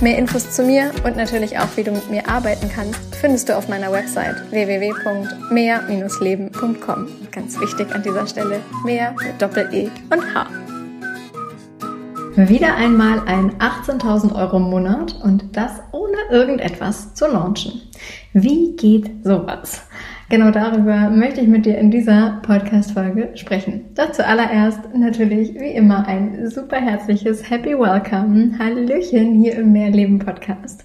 Mehr Infos zu mir und natürlich auch, wie du mit mir arbeiten kannst, findest du auf meiner Website www.mehr-leben.com. Ganz wichtig an dieser Stelle, mehr mit Doppel-E und H. Wieder einmal ein 18.000 Euro Monat und das ohne irgendetwas zu launchen. Wie geht sowas? Genau darüber möchte ich mit dir in dieser Podcast-Folge sprechen. Doch zuallererst natürlich wie immer ein super herzliches Happy Welcome. Hallöchen hier im Mehrleben Podcast.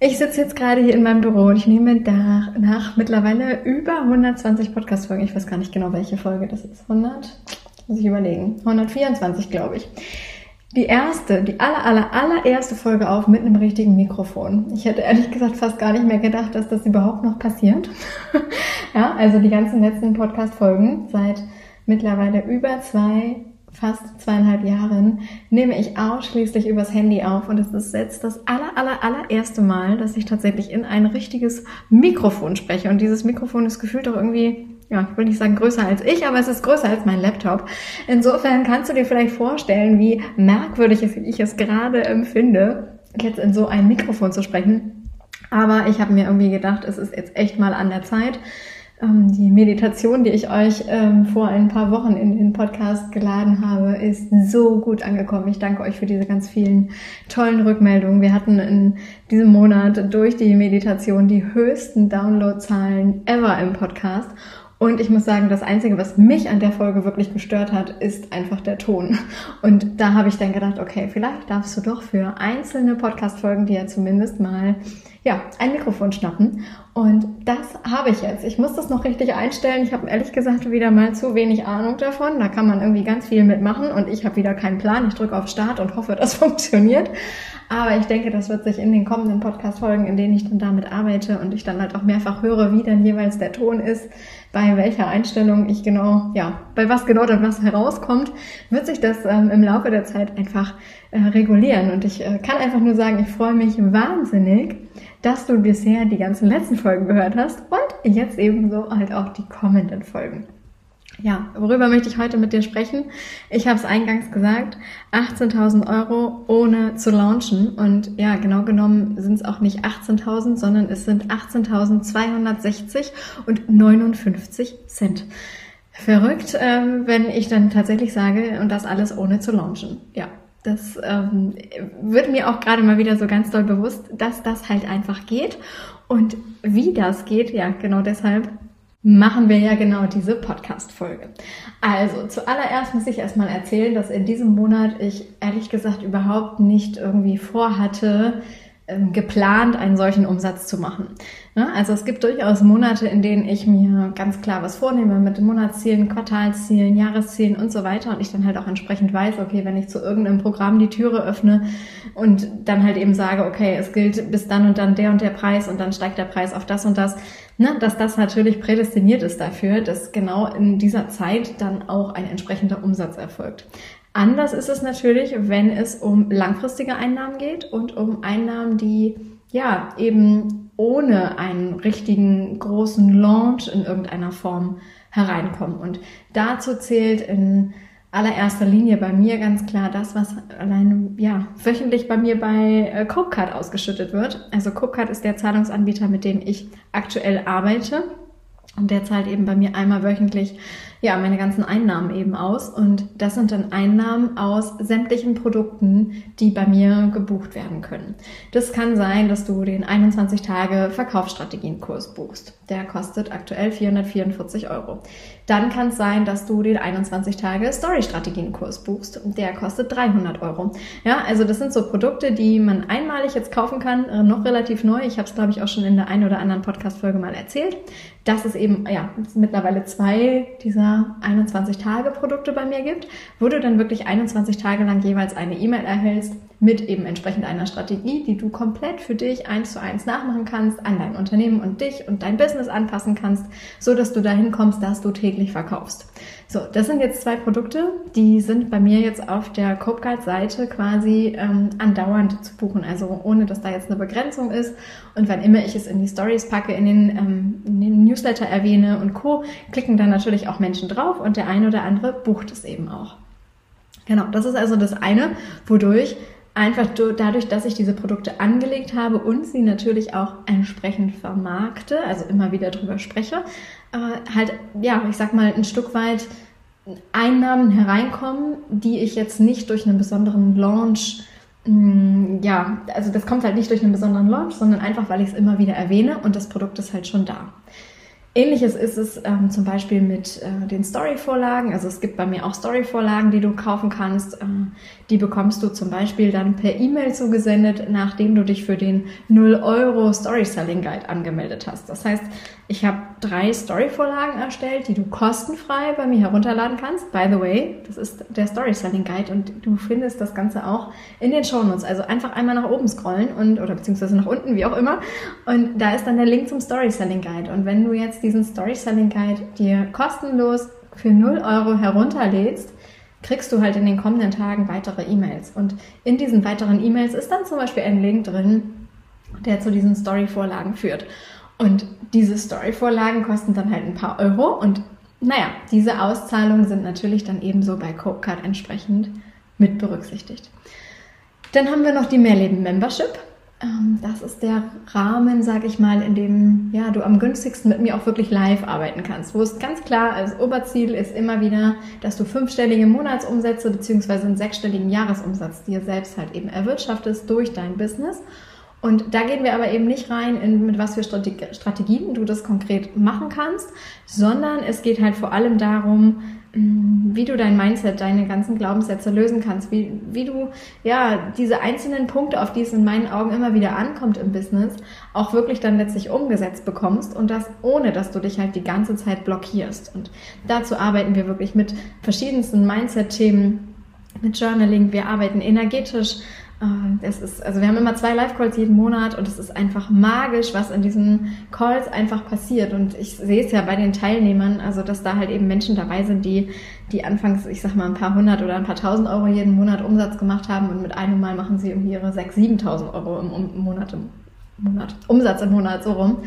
Ich sitze jetzt gerade hier in meinem Büro und ich nehme nach, nach mittlerweile über 120 Podcast-Folgen. Ich weiß gar nicht genau, welche Folge das ist. 100? Muss ich überlegen. 124, glaube ich die erste, die aller, aller, allererste Folge auf mit einem richtigen Mikrofon. Ich hätte ehrlich gesagt fast gar nicht mehr gedacht, dass das überhaupt noch passiert. ja, also die ganzen letzten Podcast-Folgen seit mittlerweile über zwei, fast zweieinhalb Jahren nehme ich ausschließlich übers Handy auf und es ist jetzt das aller, aller, allererste Mal, dass ich tatsächlich in ein richtiges Mikrofon spreche und dieses Mikrofon ist gefühlt auch irgendwie ja, ich will nicht sagen größer als ich, aber es ist größer als mein Laptop. Insofern kannst du dir vielleicht vorstellen, wie merkwürdig ich es gerade empfinde, jetzt in so ein Mikrofon zu sprechen. Aber ich habe mir irgendwie gedacht, es ist jetzt echt mal an der Zeit. Ähm, die Meditation, die ich euch ähm, vor ein paar Wochen in den Podcast geladen habe, ist so gut angekommen. Ich danke euch für diese ganz vielen tollen Rückmeldungen. Wir hatten in diesem Monat durch die Meditation die höchsten Downloadzahlen ever im Podcast. Und ich muss sagen, das Einzige, was mich an der Folge wirklich gestört hat, ist einfach der Ton. Und da habe ich dann gedacht, okay, vielleicht darfst du doch für einzelne Podcast-Folgen dir ja zumindest mal ja, ein Mikrofon schnappen. Und das habe ich jetzt. Ich muss das noch richtig einstellen. Ich habe ehrlich gesagt wieder mal zu wenig Ahnung davon. Da kann man irgendwie ganz viel mitmachen und ich habe wieder keinen Plan. Ich drücke auf Start und hoffe, das funktioniert. Aber ich denke, das wird sich in den kommenden Podcast-Folgen, in denen ich dann damit arbeite und ich dann halt auch mehrfach höre, wie dann jeweils der Ton ist, bei welcher Einstellung ich genau, ja, bei was genau dann was herauskommt, wird sich das ähm, im Laufe der Zeit einfach äh, regulieren. Und ich äh, kann einfach nur sagen, ich freue mich wahnsinnig, dass du bisher die ganzen letzten Folgen gehört hast und jetzt ebenso halt auch die kommenden Folgen. Ja, worüber möchte ich heute mit dir sprechen? Ich habe es eingangs gesagt, 18.000 Euro ohne zu launchen. Und ja, genau genommen sind es auch nicht 18.000, sondern es sind 18.260 und 59 Cent. Verrückt, ähm, wenn ich dann tatsächlich sage, und das alles ohne zu launchen. Ja, das ähm, wird mir auch gerade mal wieder so ganz doll bewusst, dass das halt einfach geht. Und wie das geht, ja, genau deshalb machen wir ja genau diese Podcast-Folge. Also, zuallererst muss ich erstmal erzählen, dass in diesem Monat ich ehrlich gesagt überhaupt nicht irgendwie vorhatte, geplant, einen solchen Umsatz zu machen. Ne? Also es gibt durchaus Monate, in denen ich mir ganz klar was vornehme mit Monatszielen, Quartalszielen, Jahreszielen und so weiter und ich dann halt auch entsprechend weiß, okay, wenn ich zu irgendeinem Programm die Türe öffne und dann halt eben sage, okay, es gilt bis dann und dann der und der Preis und dann steigt der Preis auf das und das, ne, dass das natürlich prädestiniert ist dafür, dass genau in dieser Zeit dann auch ein entsprechender Umsatz erfolgt. Anders ist es natürlich, wenn es um langfristige Einnahmen geht und um Einnahmen, die ja eben ohne einen richtigen großen Launch in irgendeiner Form hereinkommen. Und dazu zählt in allererster Linie bei mir ganz klar das, was allein ja wöchentlich bei mir bei äh, Copecard ausgeschüttet wird. Also Copecard ist der Zahlungsanbieter, mit dem ich aktuell arbeite. Und der zahlt eben bei mir einmal wöchentlich ja, meine ganzen Einnahmen eben aus. Und das sind dann Einnahmen aus sämtlichen Produkten, die bei mir gebucht werden können. Das kann sein, dass du den 21 Tage Verkaufsstrategienkurs buchst. Der kostet aktuell 444 Euro. Dann kann es sein, dass du den 21 Tage Story-Strategienkurs buchst. Der kostet 300 Euro. Ja, also das sind so Produkte, die man einmalig jetzt kaufen kann, äh, noch relativ neu. Ich habe es, glaube ich, auch schon in der einen oder anderen Podcast-Folge mal erzählt. Das ist eben, ja, mittlerweile zwei dieser 21-Tage-Produkte bei mir gibt, wo du dann wirklich 21 Tage lang jeweils eine E-Mail erhältst, mit eben entsprechend einer Strategie, die du komplett für dich eins zu eins nachmachen kannst, an dein Unternehmen und dich und dein Business anpassen kannst, so dass du dahin kommst, dass du täglich verkaufst. So, das sind jetzt zwei Produkte, die sind bei mir jetzt auf der CopeGuide-Seite quasi ähm, andauernd zu buchen, also ohne dass da jetzt eine Begrenzung ist. Und wann immer ich es in die Stories packe, in den, ähm, in den Newsletter erwähne und Co., klicken dann natürlich auch Menschen drauf und der eine oder andere bucht es eben auch. Genau, das ist also das eine, wodurch einfach dadurch, dass ich diese Produkte angelegt habe und sie natürlich auch entsprechend vermarkte, also immer wieder drüber spreche, äh, halt, ja, ich sag mal, ein Stück weit Einnahmen hereinkommen, die ich jetzt nicht durch einen besonderen Launch mm, ja, also das kommt halt nicht durch einen besonderen Launch, sondern einfach, weil ich es immer wieder erwähne und das Produkt ist halt schon da. Ähnliches ist es ähm, zum Beispiel mit äh, den Story-Vorlagen. Also es gibt bei mir auch Story-Vorlagen, die du kaufen kannst. Äh, die bekommst du zum Beispiel dann per E-Mail zugesendet, nachdem du dich für den 0 Euro Story-Selling Guide angemeldet hast. Das heißt, ich habe drei Story-Vorlagen erstellt, die du kostenfrei bei mir herunterladen kannst. By the way, das ist der Story-Selling Guide und du findest das Ganze auch in den Show Notes. Also einfach einmal nach oben scrollen und oder beziehungsweise nach unten, wie auch immer. Und da ist dann der Link zum Story-Selling Guide. Und wenn du jetzt diesen Story-Selling Guide dir kostenlos für 0 Euro herunterlädst, kriegst du halt in den kommenden Tagen weitere E-Mails. Und in diesen weiteren E-Mails ist dann zum Beispiel ein Link drin, der zu diesen Story-Vorlagen führt. Und diese Story-Vorlagen kosten dann halt ein paar Euro. Und naja, diese Auszahlungen sind natürlich dann ebenso bei Copecard entsprechend mit berücksichtigt. Dann haben wir noch die Mehrleben Membership. Ähm, das ist der Rahmen, sage ich mal, in dem ja, du am günstigsten mit mir auch wirklich live arbeiten kannst. Wo es ganz klar als Oberziel ist immer wieder, dass du fünfstellige Monatsumsätze beziehungsweise einen sechsstelligen Jahresumsatz dir selbst halt eben erwirtschaftest durch dein Business. Und da gehen wir aber eben nicht rein, in, mit was für Strategien du das konkret machen kannst, sondern es geht halt vor allem darum, wie du dein Mindset, deine ganzen Glaubenssätze lösen kannst, wie, wie du ja diese einzelnen Punkte, auf die es in meinen Augen immer wieder ankommt im Business, auch wirklich dann letztlich umgesetzt bekommst und das ohne, dass du dich halt die ganze Zeit blockierst. Und dazu arbeiten wir wirklich mit verschiedensten Mindset-Themen, mit Journaling, wir arbeiten energetisch, das ist, also wir haben immer zwei Live-Calls jeden Monat und es ist einfach magisch, was in diesen Calls einfach passiert. Und ich sehe es ja bei den Teilnehmern, also dass da halt eben Menschen dabei sind, die, die anfangs, ich sag mal, ein paar hundert oder ein paar tausend Euro jeden Monat Umsatz gemacht haben und mit einem Mal machen sie irgendwie ihre sechs, siebentausend Euro im, im Monat, im Monat, Umsatz im Monat so rum.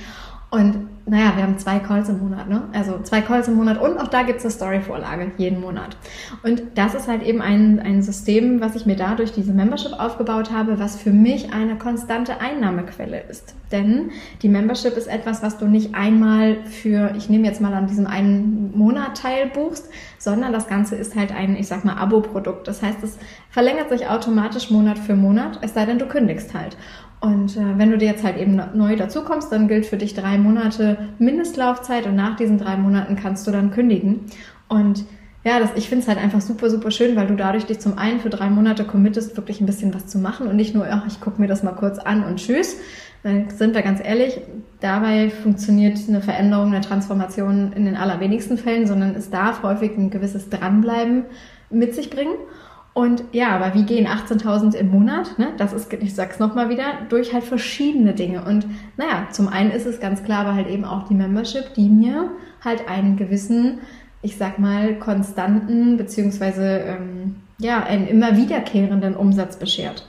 Und naja, wir haben zwei Calls im Monat, ne? Also zwei Calls im Monat und auch da gibt's eine Story-Vorlage jeden Monat. Und das ist halt eben ein, ein System, was ich mir da durch diese Membership aufgebaut habe, was für mich eine konstante Einnahmequelle ist. Denn die Membership ist etwas, was du nicht einmal für, ich nehme jetzt mal an diesem einen Monat teil buchst, sondern das Ganze ist halt ein, ich sag mal, Abo-Produkt. Das heißt, es verlängert sich automatisch Monat für Monat, es sei denn, du kündigst halt. Und äh, wenn du dir jetzt halt eben neu dazukommst, dann gilt für dich drei Monate Mindestlaufzeit und nach diesen drei Monaten kannst du dann kündigen. Und ja, das, ich finde es halt einfach super, super schön, weil du dadurch dich zum einen für drei Monate committest, wirklich ein bisschen was zu machen und nicht nur, ach, ich gucke mir das mal kurz an und tschüss. Weil, sind wir ganz ehrlich, dabei funktioniert eine Veränderung, eine Transformation in den allerwenigsten Fällen, sondern es darf häufig ein gewisses Dranbleiben mit sich bringen. Und ja, aber wie gehen 18.000 im Monat? Ne? Das ist, ich sag's nochmal wieder, durch halt verschiedene Dinge. Und naja, zum einen ist es ganz klar, aber halt eben auch die Membership, die mir halt einen gewissen, ich sag mal, konstanten, beziehungsweise ähm, ja, einen immer wiederkehrenden Umsatz beschert.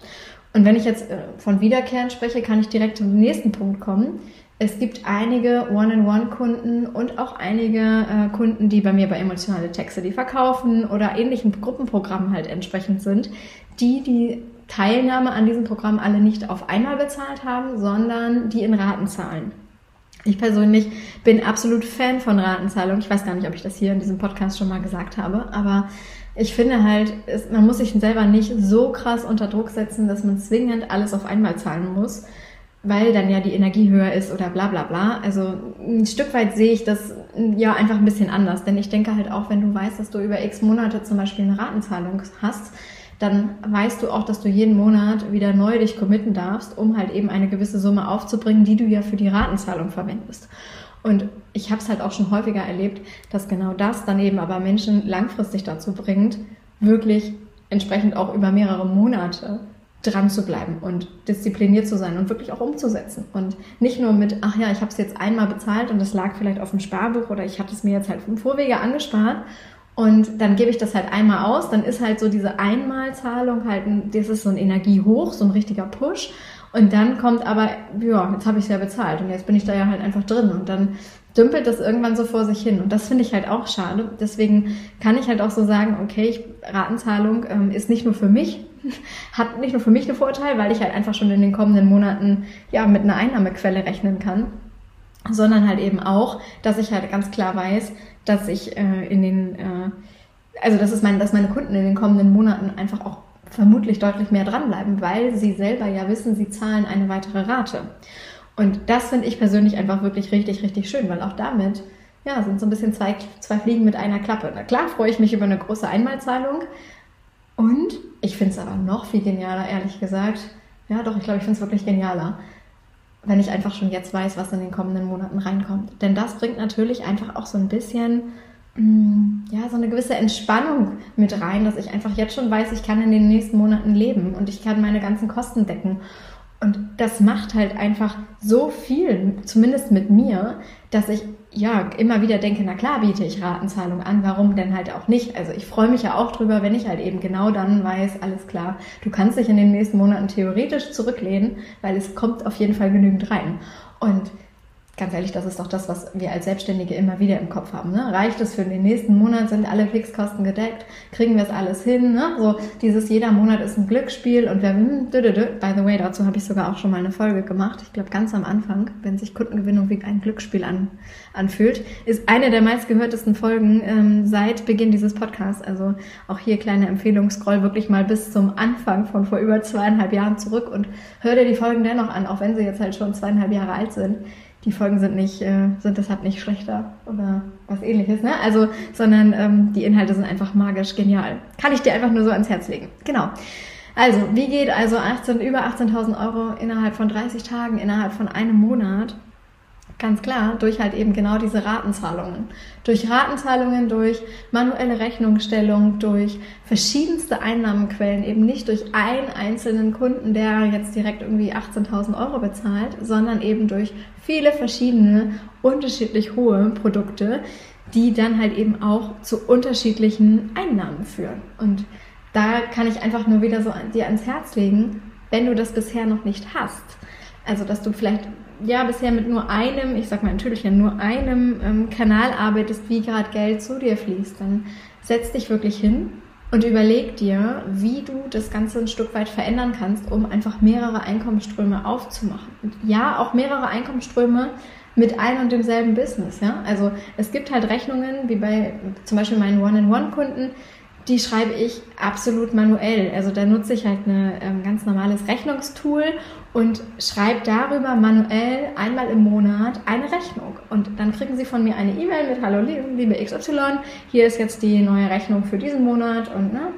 Und wenn ich jetzt äh, von Wiederkehren spreche, kann ich direkt zum nächsten Punkt kommen. Es gibt einige One-in-One-Kunden und auch einige äh, Kunden, die bei mir bei emotionale Texte, die verkaufen oder ähnlichen Gruppenprogrammen halt entsprechend sind, die die Teilnahme an diesem Programm alle nicht auf einmal bezahlt haben, sondern die in Raten zahlen. Ich persönlich bin absolut Fan von Ratenzahlung. Ich weiß gar nicht, ob ich das hier in diesem Podcast schon mal gesagt habe, aber ich finde halt, man muss sich selber nicht so krass unter Druck setzen, dass man zwingend alles auf einmal zahlen muss weil dann ja die Energie höher ist oder bla bla bla. Also ein Stück weit sehe ich das ja einfach ein bisschen anders. Denn ich denke halt auch, wenn du weißt, dass du über x Monate zum Beispiel eine Ratenzahlung hast, dann weißt du auch, dass du jeden Monat wieder neu dich committen darfst, um halt eben eine gewisse Summe aufzubringen, die du ja für die Ratenzahlung verwendest. Und ich habe es halt auch schon häufiger erlebt, dass genau das dann eben aber Menschen langfristig dazu bringt, wirklich entsprechend auch über mehrere Monate dran zu bleiben und diszipliniert zu sein und wirklich auch umzusetzen. Und nicht nur mit, ach ja, ich habe es jetzt einmal bezahlt und es lag vielleicht auf dem Sparbuch oder ich hatte es mir jetzt halt vom Vorwege angespart und dann gebe ich das halt einmal aus, dann ist halt so diese Einmalzahlung halt, ein, das ist so ein Energiehoch, so ein richtiger Push. Und dann kommt aber, ja, jetzt habe ich es ja bezahlt und jetzt bin ich da ja halt einfach drin und dann dümpelt das irgendwann so vor sich hin. Und das finde ich halt auch schade. Deswegen kann ich halt auch so sagen, okay, ich, Ratenzahlung ähm, ist nicht nur für mich, hat nicht nur für mich einen Vorteil, weil ich halt einfach schon in den kommenden Monaten ja mit einer Einnahmequelle rechnen kann, sondern halt eben auch, dass ich halt ganz klar weiß, dass ich äh, in den, äh, also das ist mein, dass meine Kunden in den kommenden Monaten einfach auch vermutlich deutlich mehr dranbleiben, weil sie selber ja wissen, sie zahlen eine weitere Rate. Und das finde ich persönlich einfach wirklich richtig, richtig schön, weil auch damit, ja, sind so ein bisschen zwei, zwei Fliegen mit einer Klappe. Na klar freue ich mich über eine große Einmalzahlung. Und ich finde es aber noch viel genialer, ehrlich gesagt. Ja, doch, ich glaube, ich finde es wirklich genialer, wenn ich einfach schon jetzt weiß, was in den kommenden Monaten reinkommt. Denn das bringt natürlich einfach auch so ein bisschen, mm, ja, so eine gewisse Entspannung mit rein, dass ich einfach jetzt schon weiß, ich kann in den nächsten Monaten leben und ich kann meine ganzen Kosten decken. Und das macht halt einfach so viel, zumindest mit mir, dass ich ja immer wieder denke, na klar biete ich Ratenzahlung an, warum denn halt auch nicht? Also ich freue mich ja auch drüber, wenn ich halt eben genau dann weiß, alles klar, du kannst dich in den nächsten Monaten theoretisch zurücklehnen, weil es kommt auf jeden Fall genügend rein. Und ganz ehrlich, das ist doch das, was wir als Selbstständige immer wieder im Kopf haben. Ne? Reicht es für den nächsten Monat? Sind alle Fixkosten gedeckt? Kriegen wir es alles hin? Ne? So dieses jeder Monat ist ein Glücksspiel und wer, hm, by the way, dazu habe ich sogar auch schon mal eine Folge gemacht. Ich glaube ganz am Anfang, wenn sich Kundengewinnung wie ein Glücksspiel an, anfühlt, ist eine der meistgehörtesten Folgen ähm, seit Beginn dieses Podcasts. Also auch hier kleine Empfehlung, scroll wirklich mal bis zum Anfang von vor über zweieinhalb Jahren zurück und hör dir die Folgen dennoch an, auch wenn sie jetzt halt schon zweieinhalb Jahre alt sind die Folgen sind nicht, äh, sind deshalb nicht schlechter oder was ähnliches, ne? Also, sondern ähm, die Inhalte sind einfach magisch genial. Kann ich dir einfach nur so ans Herz legen. Genau. Also, wie geht also 18, über 18.000 Euro innerhalb von 30 Tagen, innerhalb von einem Monat? Ganz klar, durch halt eben genau diese Ratenzahlungen. Durch Ratenzahlungen, durch manuelle Rechnungsstellung, durch verschiedenste Einnahmenquellen, eben nicht durch einen einzelnen Kunden, der jetzt direkt irgendwie 18.000 Euro bezahlt, sondern eben durch viele verschiedene, unterschiedlich hohe Produkte, die dann halt eben auch zu unterschiedlichen Einnahmen führen. Und da kann ich einfach nur wieder so dir ans Herz legen, wenn du das bisher noch nicht hast. Also, dass du vielleicht ja bisher mit nur einem, ich sag mal natürlich ja nur einem ähm, Kanal arbeitest, wie gerade Geld zu dir fließt, dann setz dich wirklich hin und überleg dir, wie du das Ganze ein Stück weit verändern kannst, um einfach mehrere Einkommensströme aufzumachen. Und ja, auch mehrere Einkommensströme mit ein und demselben Business. Ja? Also es gibt halt Rechnungen, wie bei zum Beispiel meinen One-in-One-Kunden, die schreibe ich absolut manuell. Also da nutze ich halt ein ähm, ganz normales Rechnungstool und schreibe darüber manuell einmal im Monat eine Rechnung. Und dann kriegen Sie von mir eine E-Mail mit Hallo liebe XY, hier ist jetzt die neue Rechnung für diesen Monat und ne,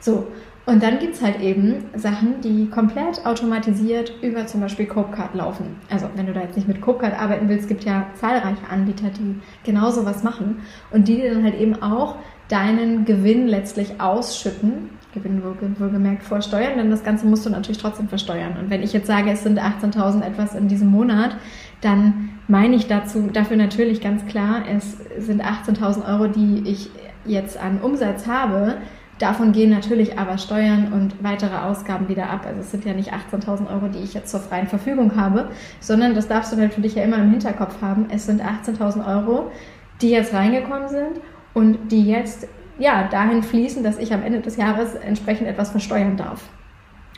so. Und dann gibt's halt eben Sachen, die komplett automatisiert über zum Beispiel Copecard laufen. Also wenn du da jetzt nicht mit Copecard arbeiten willst, gibt ja zahlreiche Anbieter, die genau sowas machen und die dann halt eben auch deinen Gewinn letztlich ausschütten. Gewinn wohlgemerkt vor Steuern, denn das Ganze musst du natürlich trotzdem versteuern. Und wenn ich jetzt sage, es sind 18.000 etwas in diesem Monat, dann meine ich dazu, dafür natürlich ganz klar, es sind 18.000 Euro, die ich jetzt an Umsatz habe. Davon gehen natürlich aber Steuern und weitere Ausgaben wieder ab. Also es sind ja nicht 18.000 Euro, die ich jetzt zur freien Verfügung habe, sondern das darfst du natürlich ja immer im Hinterkopf haben. Es sind 18.000 Euro, die jetzt reingekommen sind und die jetzt ja dahin fließen, dass ich am Ende des Jahres entsprechend etwas versteuern darf.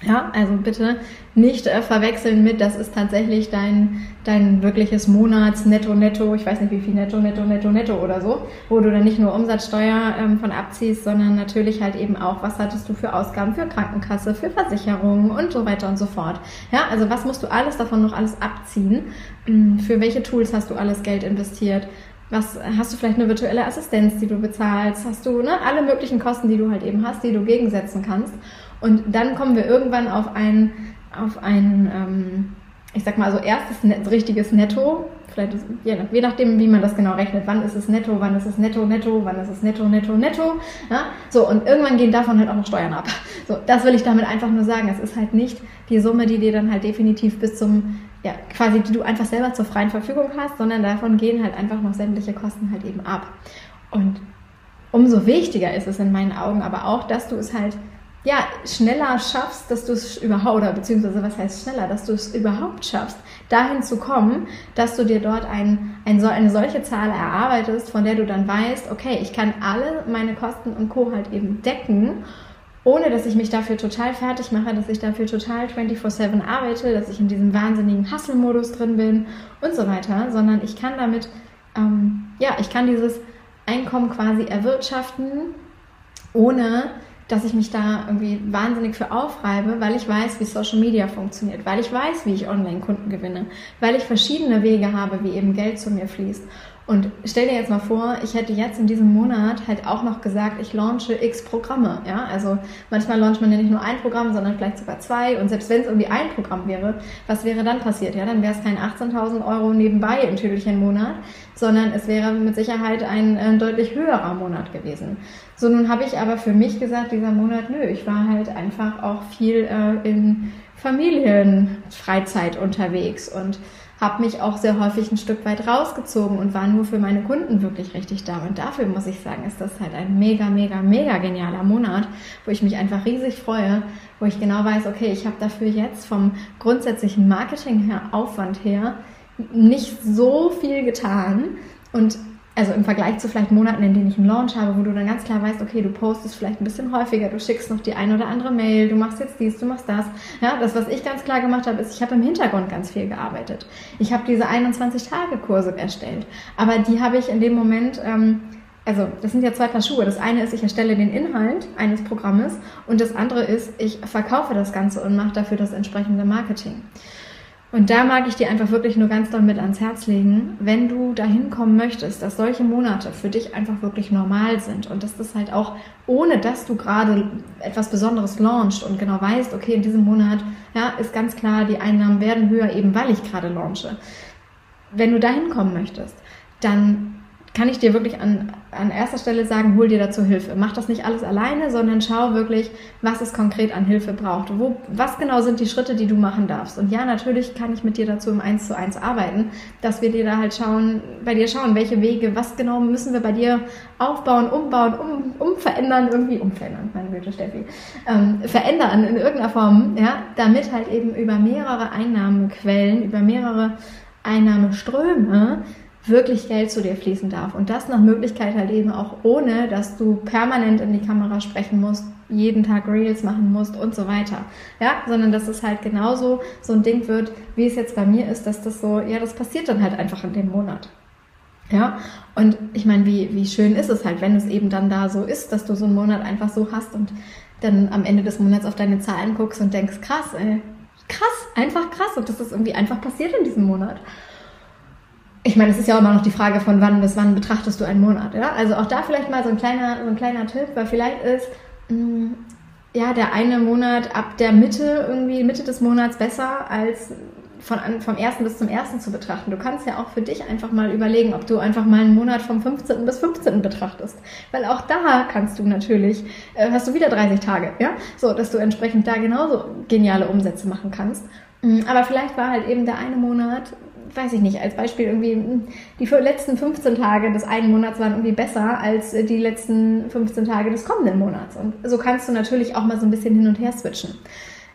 Ja, also bitte nicht äh, verwechseln mit, das ist tatsächlich dein, dein wirkliches Monats Netto, ich weiß nicht wie viel Netto, Netto, Netto, Netto oder so, wo du dann nicht nur Umsatzsteuer ähm, von abziehst, sondern natürlich halt eben auch, was hattest du für Ausgaben für Krankenkasse, für Versicherungen und so weiter und so fort. Ja, also was musst du alles davon noch alles abziehen? Hm, für welche Tools hast du alles Geld investiert? Was hast du vielleicht eine virtuelle Assistenz, die du bezahlst? Hast du ne, alle möglichen Kosten, die du halt eben hast, die du gegensetzen kannst? Und dann kommen wir irgendwann auf ein, auf ein, ähm, ich sag mal, also erstes net, richtiges Netto, vielleicht ist, je, je, nachdem, wie man das genau rechnet, wann ist es netto, wann ist es netto, netto, wann ist es netto, netto, netto, ja, so, und irgendwann gehen davon halt auch noch Steuern ab. So, das will ich damit einfach nur sagen. Es ist halt nicht die Summe, die dir dann halt definitiv bis zum, ja, quasi, die du einfach selber zur freien Verfügung hast, sondern davon gehen halt einfach noch sämtliche Kosten halt eben ab. Und umso wichtiger ist es in meinen Augen aber auch, dass du es halt ja, schneller schaffst, dass du es überhaupt, oder beziehungsweise was heißt schneller, dass du es überhaupt schaffst, dahin zu kommen, dass du dir dort ein, ein, eine solche Zahl erarbeitest, von der du dann weißt, okay, ich kann alle meine Kosten und Co. halt eben decken, ohne dass ich mich dafür total fertig mache, dass ich dafür total 24-7 arbeite, dass ich in diesem wahnsinnigen Hustle-Modus drin bin und so weiter, sondern ich kann damit, ähm, ja, ich kann dieses Einkommen quasi erwirtschaften, ohne dass ich mich da irgendwie wahnsinnig für aufreibe, weil ich weiß, wie Social Media funktioniert, weil ich weiß, wie ich Online-Kunden gewinne, weil ich verschiedene Wege habe, wie eben Geld zu mir fließt. Und stell dir jetzt mal vor, ich hätte jetzt in diesem Monat halt auch noch gesagt, ich launche x Programme. Ja, also manchmal launcht man ja nicht nur ein Programm, sondern vielleicht sogar zwei. Und selbst wenn es irgendwie ein Programm wäre, was wäre dann passiert? Ja, dann wäre es kein 18.000 Euro nebenbei im tüdelchen Monat, sondern es wäre mit Sicherheit ein äh, deutlich höherer Monat gewesen. So, nun habe ich aber für mich gesagt, dieser Monat, nö, ich war halt einfach auch viel äh, in Familienfreizeit unterwegs und habe mich auch sehr häufig ein Stück weit rausgezogen und war nur für meine Kunden wirklich richtig da. Und dafür muss ich sagen, ist das halt ein mega, mega, mega genialer Monat, wo ich mich einfach riesig freue, wo ich genau weiß, okay, ich habe dafür jetzt vom grundsätzlichen Marketing her, Aufwand her, nicht so viel getan und also im Vergleich zu vielleicht Monaten, in denen ich einen Launch habe, wo du dann ganz klar weißt, okay, du postest vielleicht ein bisschen häufiger, du schickst noch die ein oder andere Mail, du machst jetzt dies, du machst das. Ja, das, was ich ganz klar gemacht habe, ist, ich habe im Hintergrund ganz viel gearbeitet. Ich habe diese 21-Tage-Kurse erstellt. Aber die habe ich in dem Moment, ähm, also das sind ja zwei Paar Schuhe. Das eine ist, ich erstelle den Inhalt eines Programmes und das andere ist, ich verkaufe das Ganze und mache dafür das entsprechende Marketing. Und da mag ich dir einfach wirklich nur ganz doll mit ans Herz legen, wenn du dahin kommen möchtest, dass solche Monate für dich einfach wirklich normal sind und dass das halt auch, ohne dass du gerade etwas Besonderes launchst und genau weißt, okay, in diesem Monat, ja, ist ganz klar, die Einnahmen werden höher, eben weil ich gerade launche. Wenn du dahin kommen möchtest, dann kann ich dir wirklich an, an erster Stelle sagen, hol dir dazu Hilfe. Mach das nicht alles alleine, sondern schau wirklich, was es konkret an Hilfe braucht. Wo, was genau sind die Schritte, die du machen darfst? Und ja, natürlich kann ich mit dir dazu im Eins zu eins arbeiten, dass wir dir da halt schauen, bei dir schauen, welche Wege, was genau müssen wir bei dir aufbauen, umbauen, um, umverändern, irgendwie umverändern, meine Güte, Steffi, ähm, verändern in irgendeiner Form, ja, damit halt eben über mehrere Einnahmequellen, über mehrere Einnahmeströme wirklich Geld zu dir fließen darf. Und das nach Möglichkeit halt eben auch ohne, dass du permanent in die Kamera sprechen musst, jeden Tag Reels machen musst und so weiter. Ja, sondern dass es halt genauso so ein Ding wird, wie es jetzt bei mir ist, dass das so, ja, das passiert dann halt einfach in dem Monat. Ja, und ich meine, wie, wie schön ist es halt, wenn es eben dann da so ist, dass du so einen Monat einfach so hast und dann am Ende des Monats auf deine Zahlen guckst und denkst, krass, ey, krass, einfach krass und das ist irgendwie einfach passiert in diesem Monat ich meine, es ist ja auch immer noch die Frage von wann bis wann betrachtest du einen Monat, ja? Also auch da vielleicht mal so ein kleiner, so ein kleiner Tipp, weil vielleicht ist, mh, mm, ja, der eine Monat ab der Mitte, irgendwie Mitte des Monats besser als von, vom ersten bis zum ersten zu betrachten. Du kannst ja auch für dich einfach mal überlegen, ob du einfach mal einen Monat vom 15. bis 15. betrachtest. Weil auch da kannst du natürlich, äh, hast du wieder 30 Tage, ja? So, dass du entsprechend da genauso geniale Umsätze machen kannst. Mm, aber vielleicht war halt eben der eine Monat weiß ich nicht, als Beispiel irgendwie, hm, die letzten 15 Tage des einen Monats waren irgendwie besser als äh, die letzten 15 Tage des kommenden Monats. Und so kannst du natürlich auch mal so ein bisschen hin und her switchen.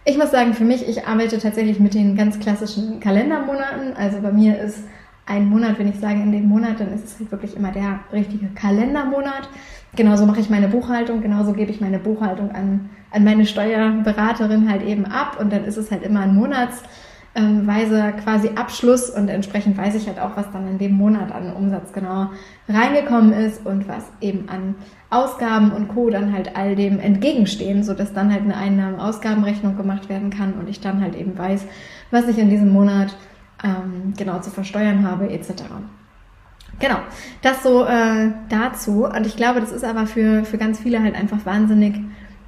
Ich muss sagen, für mich, ich arbeite tatsächlich mit den ganz klassischen Kalendermonaten. Also bei mir ist ein Monat, wenn ich sage in dem Monat, dann ist es halt wirklich immer der richtige Kalendermonat. Genauso mache ich meine Buchhaltung, genauso gebe ich meine Buchhaltung an, an meine Steuerberaterin halt eben ab und dann ist es halt immer ein Monats ähm, Weise quasi Abschluss und entsprechend weiß ich halt auch, was dann in dem Monat an Umsatz genau reingekommen ist und was eben an Ausgaben und Co. dann halt all dem entgegenstehen, sodass dann halt eine Einnahmen-Ausgabenrechnung gemacht werden kann und ich dann halt eben weiß, was ich in diesem Monat ähm, genau zu versteuern habe etc. Genau, das so äh, dazu. Und ich glaube, das ist aber für, für ganz viele halt einfach wahnsinnig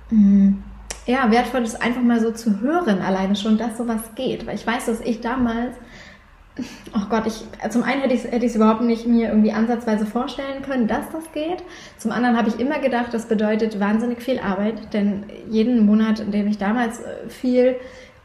mh, mm, ja, wertvoll ist, einfach mal so zu hören, alleine schon, dass sowas geht. Weil ich weiß, dass ich damals, oh Gott, ich, zum einen hätte ich es hätte überhaupt nicht mir irgendwie ansatzweise vorstellen können, dass das geht. Zum anderen habe ich immer gedacht, das bedeutet wahnsinnig viel Arbeit, denn jeden Monat, in dem ich damals äh, viel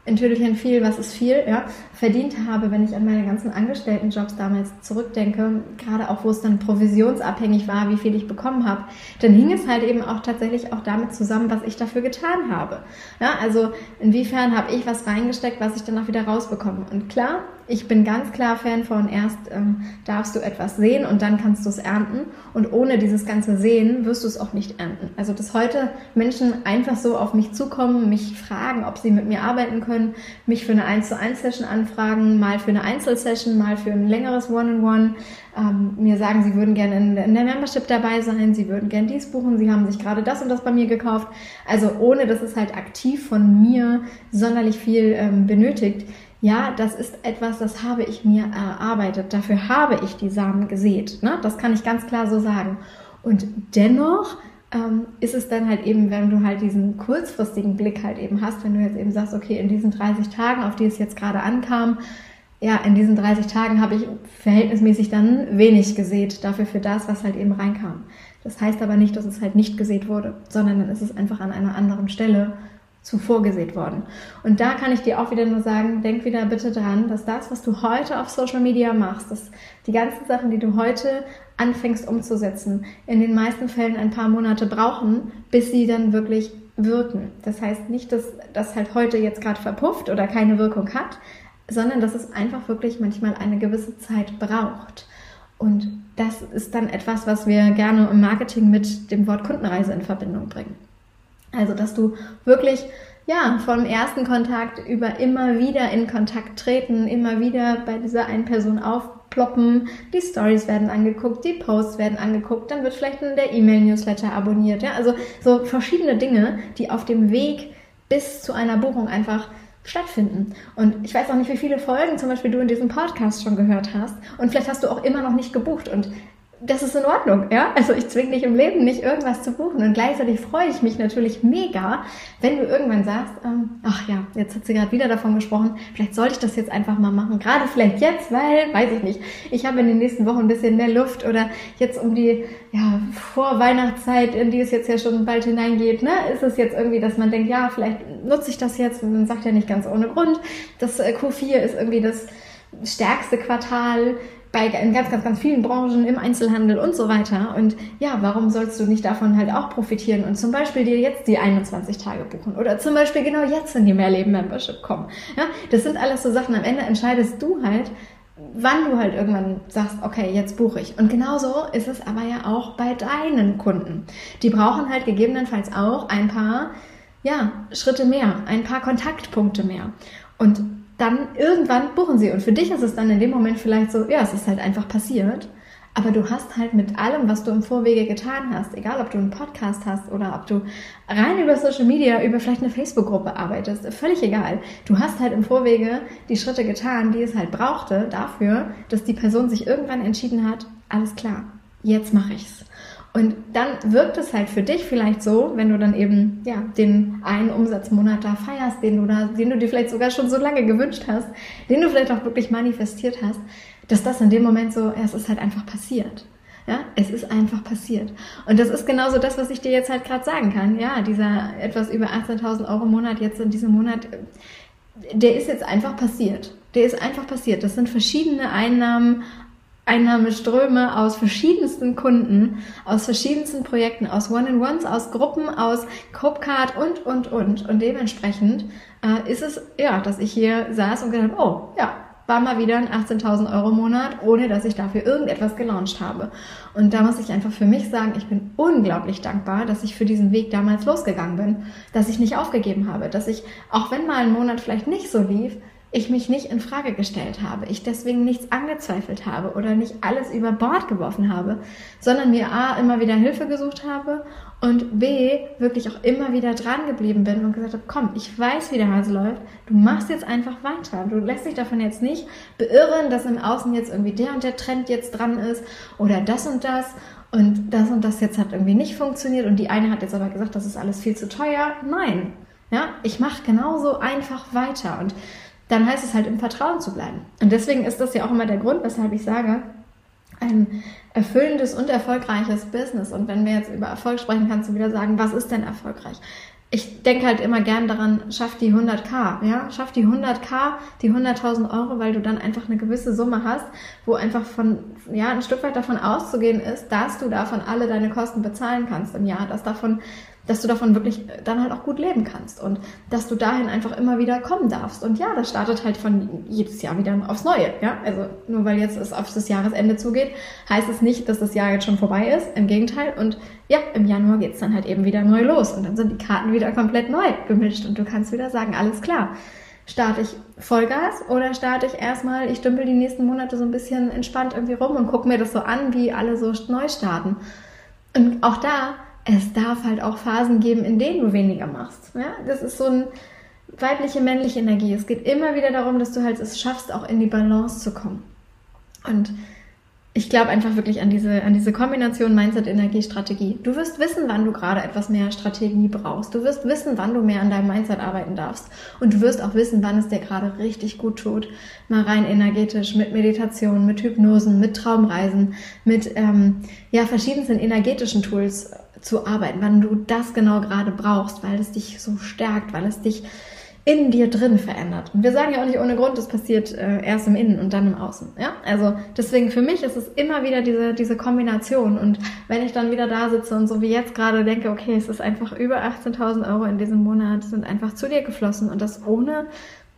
in Tüdelchen viel, was ist viel, ja, verdient habe, wenn ich an meine ganzen Angestelltenjobs damals zurückdenke, gerade auch wo es dann provisionsabhängig war, wie viel ich bekommen habe, dann hing es halt eben auch tatsächlich auch damit zusammen, was ich dafür getan habe. Ja, also inwiefern habe ich was reingesteckt, was ich dann auch wieder rausbekomme. Und klar, ich bin ganz klar Fan von erst ähm, darfst du etwas sehen und dann kannst du es ernten. Und ohne dieses ganze Sehen wirst du es auch nicht ernten. Also dass heute Menschen einfach so auf mich zukommen, mich fragen, ob sie mit mir arbeiten können, mich für eine 1 zu 1 Session anfragen, mal für eine Einzelsession, mal für ein längeres One-on-One, ähm, mir sagen, sie würden gerne in, in der Membership dabei sein, sie würden gerne dies buchen, sie haben sich gerade das und das bei mir gekauft. Also ohne dass es halt aktiv von mir sonderlich viel ähm, benötigt ja, das ist etwas, das habe ich mir erarbeitet. Dafür habe ich die Samen gesät. Ne? Das kann ich ganz klar so sagen. Und dennoch ähm, ist es dann halt eben, wenn du halt diesen kurzfristigen Blick halt eben hast, wenn du jetzt eben sagst, okay, in diesen 30 Tagen, auf die es jetzt gerade ankam, ja, in diesen 30 Tagen habe ich verhältnismäßig dann wenig gesät, dafür für das, was halt eben reinkam. Das heißt aber nicht, dass es halt nicht gesät wurde, sondern dann ist es einfach an einer anderen Stelle zuvor gesät worden. Und da kann ich dir auch wieder nur sagen, denk wieder bitte dran, dass das, was du heute auf Social Media machst, dass die ganzen Sachen, die du heute anfängst umzusetzen, in den meisten Fällen ein paar Monate brauchen, bis sie dann wirklich wirken. Das heißt nicht, dass das halt heute jetzt gerade verpufft oder keine Wirkung hat, sondern dass es einfach wirklich manchmal eine gewisse Zeit braucht. Und das ist dann etwas, was wir gerne im Marketing mit dem Wort Kundenreise in Verbindung bringen. Also, dass du wirklich ja, vom ersten Kontakt über immer wieder in Kontakt treten, immer wieder bei dieser einen Person aufploppen, die Stories werden angeguckt, die Posts werden angeguckt, dann wird vielleicht der E-Mail-Newsletter abonniert, ja, also so verschiedene Dinge, die auf dem Weg bis zu einer Buchung einfach stattfinden. Und ich weiß auch nicht, wie viele Folgen zum Beispiel du in diesem Podcast schon gehört hast. Und vielleicht hast du auch immer noch nicht gebucht. Und das ist in Ordnung, ja. Also ich zwinge dich im Leben nicht, irgendwas zu buchen. Und gleichzeitig freue ich mich natürlich mega, wenn du irgendwann sagst, ähm, ach ja, jetzt hat sie gerade wieder davon gesprochen, vielleicht sollte ich das jetzt einfach mal machen. Gerade vielleicht jetzt, weil, weiß ich nicht, ich habe in den nächsten Wochen ein bisschen mehr Luft oder jetzt um die ja, Vorweihnachtszeit, in die es jetzt ja schon bald hineingeht, ne, ist es jetzt irgendwie, dass man denkt, ja, vielleicht nutze ich das jetzt und man sagt ja nicht ganz ohne Grund. Das äh, Q4 ist irgendwie das stärkste Quartal bei in ganz, ganz, ganz vielen Branchen, im Einzelhandel und so weiter. Und ja, warum sollst du nicht davon halt auch profitieren und zum Beispiel dir jetzt die 21 Tage buchen oder zum Beispiel genau jetzt in die Mehrleben-Membership kommen? Ja, das sind alles so Sachen. Am Ende entscheidest du halt, wann du halt irgendwann sagst, okay, jetzt buche ich. Und genauso ist es aber ja auch bei deinen Kunden. Die brauchen halt gegebenenfalls auch ein paar, ja, Schritte mehr, ein paar Kontaktpunkte mehr. Und dann irgendwann buchen sie. Und für dich ist es dann in dem Moment vielleicht so, ja, es ist halt einfach passiert. Aber du hast halt mit allem, was du im Vorwege getan hast, egal ob du einen Podcast hast oder ob du rein über Social Media, über vielleicht eine Facebook-Gruppe arbeitest, völlig egal. Du hast halt im Vorwege die Schritte getan, die es halt brauchte dafür, dass die Person sich irgendwann entschieden hat, alles klar, jetzt mache ich's. Und dann wirkt es halt für dich vielleicht so, wenn du dann eben ja den einen Umsatzmonat da feierst, den du da, den du dir vielleicht sogar schon so lange gewünscht hast, den du vielleicht auch wirklich manifestiert hast, dass das in dem Moment so, ja, es ist halt einfach passiert. Ja, es ist einfach passiert. Und das ist genauso das, was ich dir jetzt halt gerade sagen kann. Ja, dieser etwas über 18.000 Euro Monat jetzt in diesem Monat, der ist jetzt einfach passiert. Der ist einfach passiert. Das sind verschiedene Einnahmen Einnahmeströme aus verschiedensten Kunden, aus verschiedensten Projekten, aus One-in-Ones, aus Gruppen, aus Copecard und, und, und. Und dementsprechend äh, ist es, ja, dass ich hier saß und gedacht, oh, ja, war mal wieder ein 18.000 Euro Monat, ohne dass ich dafür irgendetwas gelauncht habe. Und da muss ich einfach für mich sagen, ich bin unglaublich dankbar, dass ich für diesen Weg damals losgegangen bin, dass ich nicht aufgegeben habe, dass ich, auch wenn mal ein Monat vielleicht nicht so lief, ich mich nicht in Frage gestellt habe, ich deswegen nichts angezweifelt habe oder nicht alles über Bord geworfen habe, sondern mir A immer wieder Hilfe gesucht habe und B wirklich auch immer wieder dran geblieben bin und gesagt habe, komm, ich weiß, wie der Hase läuft, du machst jetzt einfach weiter. Du lässt dich davon jetzt nicht beirren, dass im Außen jetzt irgendwie der und der Trend jetzt dran ist oder das und das und das und das jetzt hat irgendwie nicht funktioniert und die eine hat jetzt aber gesagt, das ist alles viel zu teuer. Nein, Ja, ich mache genauso einfach weiter und dann heißt es halt im Vertrauen zu bleiben. Und deswegen ist das ja auch immer der Grund, weshalb ich sage, ein erfüllendes und erfolgreiches Business. Und wenn wir jetzt über Erfolg sprechen, kannst du wieder sagen, was ist denn erfolgreich? Ich denke halt immer gern daran, schaff die 100k, ja, schaff die 100k, die 100.000 Euro, weil du dann einfach eine gewisse Summe hast, wo einfach von, ja, ein Stück weit davon auszugehen ist, dass du davon alle deine Kosten bezahlen kannst im Jahr, dass davon dass du davon wirklich dann halt auch gut leben kannst und dass du dahin einfach immer wieder kommen darfst. Und ja, das startet halt von jedes Jahr wieder aufs Neue. Ja, also nur weil jetzt es auf das Jahresende zugeht, heißt es nicht, dass das Jahr jetzt schon vorbei ist. Im Gegenteil. Und ja, im Januar geht's dann halt eben wieder neu los und dann sind die Karten wieder komplett neu gemischt und du kannst wieder sagen, alles klar. Starte ich Vollgas oder starte ich erstmal, ich dümpel die nächsten Monate so ein bisschen entspannt irgendwie rum und gucke mir das so an, wie alle so neu starten. Und auch da es darf halt auch Phasen geben, in denen du weniger machst. Ja? Das ist so eine weibliche, männliche Energie. Es geht immer wieder darum, dass du halt es schaffst, auch in die Balance zu kommen. Und ich glaube einfach wirklich an diese, an diese Kombination Mindset, Energie, Strategie. Du wirst wissen, wann du gerade etwas mehr Strategie brauchst. Du wirst wissen, wann du mehr an deinem Mindset arbeiten darfst. Und du wirst auch wissen, wann es dir gerade richtig gut tut. Mal rein energetisch, mit Meditation, mit Hypnosen, mit Traumreisen, mit ähm, ja, verschiedensten energetischen Tools zu arbeiten, wann du das genau gerade brauchst, weil es dich so stärkt, weil es dich in dir drin verändert. Und wir sagen ja auch nicht ohne Grund, das passiert äh, erst im Innen und dann im Außen. Ja, also deswegen für mich ist es immer wieder diese diese Kombination. Und wenn ich dann wieder da sitze und so wie jetzt gerade denke, okay, es ist einfach über 18.000 Euro in diesem Monat sind einfach zu dir geflossen und das ohne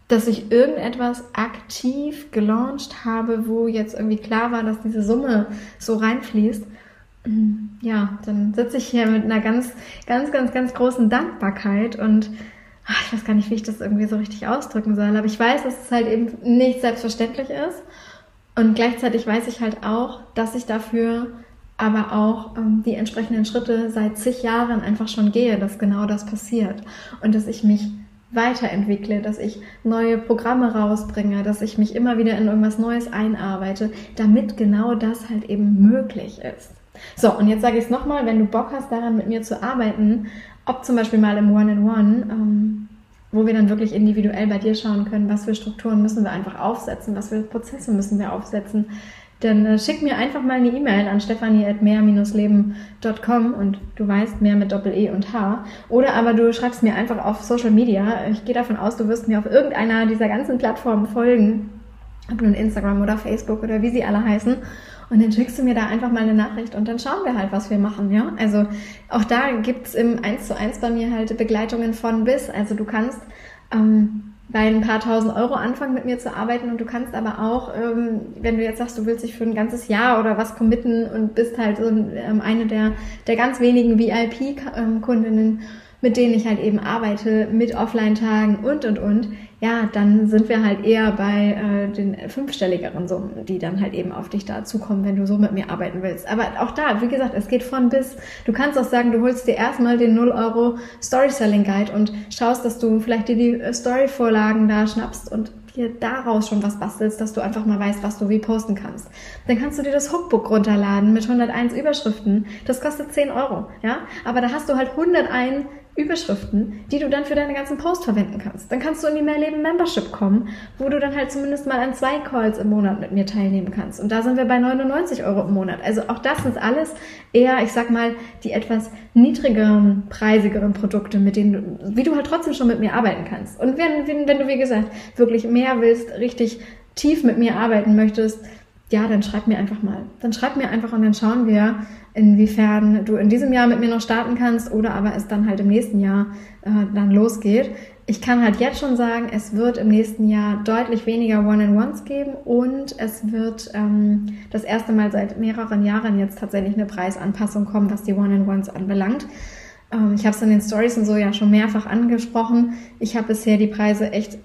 dass ich irgendetwas aktiv gelauncht habe, wo jetzt irgendwie klar war, dass diese Summe so reinfließt, ja, dann sitze ich hier mit einer ganz, ganz, ganz, ganz großen Dankbarkeit und ach, ich weiß gar nicht, wie ich das irgendwie so richtig ausdrücken soll, aber ich weiß, dass es halt eben nicht selbstverständlich ist und gleichzeitig weiß ich halt auch, dass ich dafür aber auch ähm, die entsprechenden Schritte seit zig Jahren einfach schon gehe, dass genau das passiert und dass ich mich weiterentwickle, dass ich neue Programme rausbringe, dass ich mich immer wieder in irgendwas Neues einarbeite, damit genau das halt eben möglich ist. So, und jetzt sage ich es nochmal, wenn du Bock hast, daran mit mir zu arbeiten, ob zum Beispiel mal im One-in-One, ähm, wo wir dann wirklich individuell bei dir schauen können, was für Strukturen müssen wir einfach aufsetzen, was für Prozesse müssen wir aufsetzen, dann äh, schick mir einfach mal eine E-Mail an stefanie.mehr-leben.com und du weißt, mehr mit Doppel-E und H. Oder aber du schreibst mir einfach auf Social Media. Ich gehe davon aus, du wirst mir auf irgendeiner dieser ganzen Plattformen folgen. Ob nun Instagram oder Facebook oder wie sie alle heißen. Und dann schickst du mir da einfach mal eine Nachricht und dann schauen wir halt, was wir machen, ja. Also auch da gibt's im 1 zu 1 bei mir halt Begleitungen von bis. Also du kannst ähm, bei ein paar tausend Euro anfangen mit mir zu arbeiten und du kannst aber auch, ähm, wenn du jetzt sagst, du willst dich für ein ganzes Jahr oder was committen und bist halt so ähm, eine der, der ganz wenigen VIP-Kundinnen, mit denen ich halt eben arbeite, mit Offline-Tagen und, und, und, ja, dann sind wir halt eher bei äh, den fünfstelligeren Summen, die dann halt eben auf dich dazukommen, wenn du so mit mir arbeiten willst. Aber auch da, wie gesagt, es geht von bis. Du kannst auch sagen, du holst dir erstmal den 0 Euro Story Selling Guide und schaust, dass du vielleicht dir die äh, Story-Vorlagen da schnappst und dir daraus schon was bastelst, dass du einfach mal weißt, was du wie posten kannst. Dann kannst du dir das Hookbook runterladen mit 101 Überschriften. Das kostet 10 Euro, ja? Aber da hast du halt 101 Überschriften, die du dann für deine ganzen Posts verwenden kannst. Dann kannst du in die Mehrleben Membership kommen, wo du dann halt zumindest mal an zwei Calls im Monat mit mir teilnehmen kannst. Und da sind wir bei 99 Euro im Monat. Also auch das ist alles eher, ich sag mal, die etwas niedrigeren, preisigeren Produkte, mit denen du, wie du halt trotzdem schon mit mir arbeiten kannst. Und wenn, wenn, wenn du, wie gesagt, wirklich mehr willst, richtig tief mit mir arbeiten möchtest, ja, dann schreib mir einfach mal. Dann schreib mir einfach und dann schauen wir, inwiefern du in diesem Jahr mit mir noch starten kannst oder aber es dann halt im nächsten Jahr äh, dann losgeht. Ich kann halt jetzt schon sagen, es wird im nächsten Jahr deutlich weniger One-in-Ones geben und es wird ähm, das erste Mal seit mehreren Jahren jetzt tatsächlich eine Preisanpassung kommen, was die One-in-Ones anbelangt. Ähm, ich habe es in den Stories und so ja schon mehrfach angesprochen. Ich habe bisher die Preise echt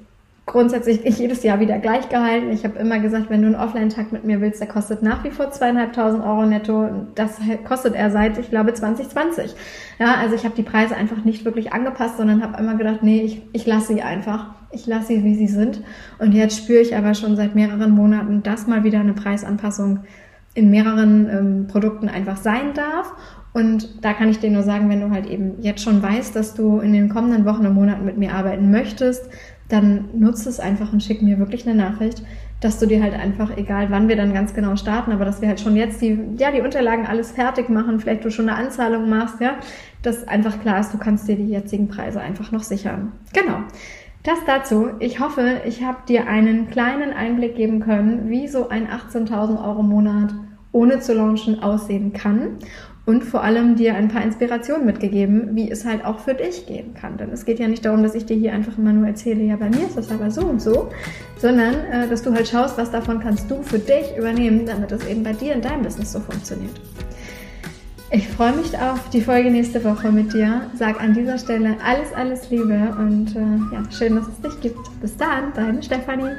grundsätzlich jedes Jahr wieder gleich gehalten. Ich habe immer gesagt, wenn du einen Offline-Tag mit mir willst, der kostet nach wie vor zweieinhalbtausend Euro netto. Das kostet er seit, ich glaube, 2020. Ja, also ich habe die Preise einfach nicht wirklich angepasst, sondern habe immer gedacht, nee, ich, ich lasse sie einfach. Ich lasse sie, wie sie sind. Und jetzt spüre ich aber schon seit mehreren Monaten, dass mal wieder eine Preisanpassung in mehreren ähm, Produkten einfach sein darf Und da kann ich dir nur sagen, wenn du halt eben jetzt schon weißt, dass du in den kommenden Wochen und Monaten mit mir arbeiten möchtest, dann nutze es einfach und schick mir wirklich eine Nachricht, dass du dir halt einfach, egal wann wir dann ganz genau starten, aber dass wir halt schon jetzt die, ja, die Unterlagen alles fertig machen, vielleicht du schon eine Anzahlung machst, ja, dass einfach klar ist, du kannst dir die jetzigen Preise einfach noch sichern. Genau. Das dazu. Ich hoffe, ich habe dir einen kleinen Einblick geben können, wie so ein 18.000 Euro Monat ohne zu launchen aussehen kann und vor allem dir ein paar Inspirationen mitgegeben, wie es halt auch für dich gehen kann. Denn es geht ja nicht darum, dass ich dir hier einfach immer nur erzähle, ja, bei mir ist das aber so und so, sondern äh, dass du halt schaust, was davon kannst du für dich übernehmen, damit es eben bei dir in deinem Business so funktioniert. Ich freue mich auf die Folge nächste Woche mit dir. Sag an dieser Stelle alles, alles Liebe und äh, ja, schön, dass es dich gibt. Bis dann, deine Stefanie.